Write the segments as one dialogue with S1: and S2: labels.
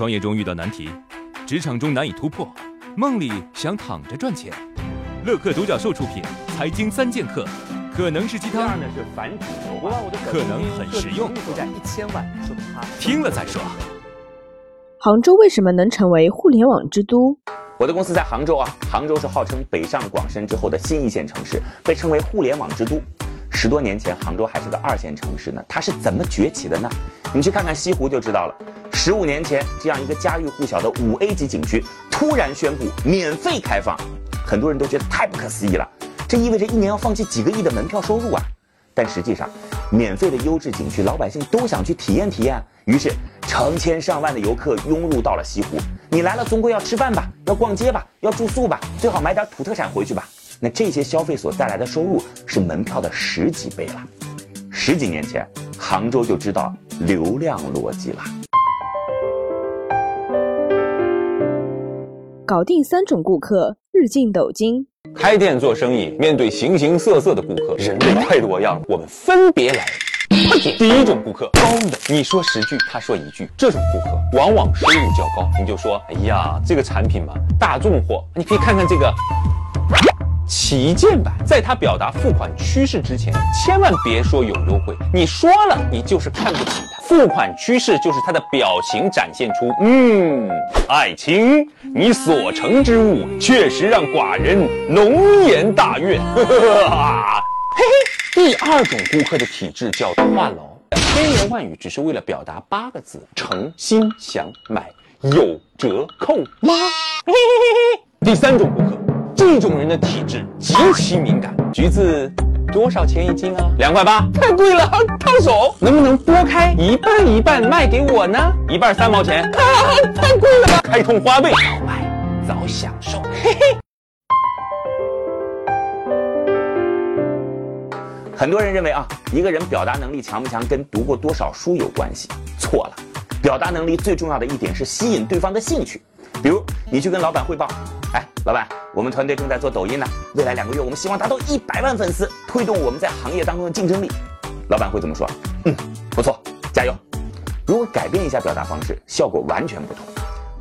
S1: 创业中遇到难题，职场中难以突破，梦里想躺着赚钱。乐客独角兽出品，财经三剑客，可能是鸡汤，可能很实用。听了再说。
S2: 杭州为什么能成为互联网之都？
S3: 我的公司在杭州啊，杭州是号称北上广深之后的新一线城市，被称为互联网之都。十多年前，杭州还是个二线城市呢，它是怎么崛起的呢？你去看看西湖就知道了。十五年前，这样一个家喻户晓的五 A 级景区突然宣布免费开放，很多人都觉得太不可思议了。这意味着一年要放弃几个亿的门票收入啊！但实际上，免费的优质景区，老百姓都想去体验体验，于是成千上万的游客涌入到了西湖。你来了，总归要吃饭吧，要逛街吧，要住宿吧，最好买点土特产回去吧。那这些消费所带来的收入是门票的十几倍了。十几年前，杭州就知道流量逻辑了。
S2: 搞定三种顾客，日进斗金。
S4: 开店做生意，面对形形色色的顾客，人类太多样，我们分别来。第一种顾客，高冷，你说十句，他说一句，这种顾客往往收入较高。你就说，哎呀，这个产品嘛，大众货，你可以看看这个。旗舰版，在他表达付款趋势之前，千万别说有优惠。你说了，你就是看不起他。付款趋势就是他的表情展现出，嗯，爱卿，你所成之物确实让寡人龙颜大悦。嘿嘿。第二种顾客的体质叫话痨，千言万语只是为了表达八个字：诚心想买，有折扣吗？嘿嘿嘿嘿。第三种顾客。这种人的体质极其敏感。橘子多少钱一斤啊？两块八，太贵了，烫手。能不能剥开一半一半卖给我呢？一半三毛钱，太贵了吧？开通花呗，早买早享受。嘿嘿。
S3: 很多人认为啊，一个人表达能力强不强跟读过多少书有关系，错了。表达能力最重要的一点是吸引对方的兴趣。比如你去跟老板汇报。哎，老板，我们团队正在做抖音呢，未来两个月我们希望达到一百万粉丝，推动我们在行业当中的竞争力。老板会怎么说？嗯，不错，加油。如果改变一下表达方式，效果完全不同。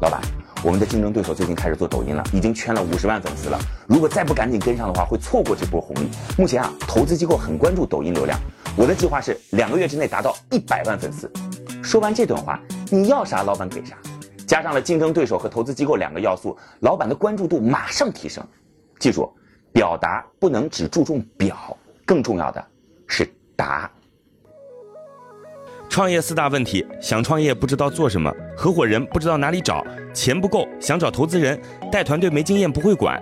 S3: 老板，我们的竞争对手最近开始做抖音了，已经圈了五十万粉丝了。如果再不赶紧跟上的话，会错过这波红利。目前啊，投资机构很关注抖音流量。我的计划是两个月之内达到一百万粉丝。说完这段话，你要啥，老板给啥。加上了竞争对手和投资机构两个要素，老板的关注度马上提升。记住，表达不能只注重表，更重要的是达。
S5: 创业四大问题：想创业不知道做什么，合伙人不知道哪里找，钱不够想找投资人，带团队没经验不会管。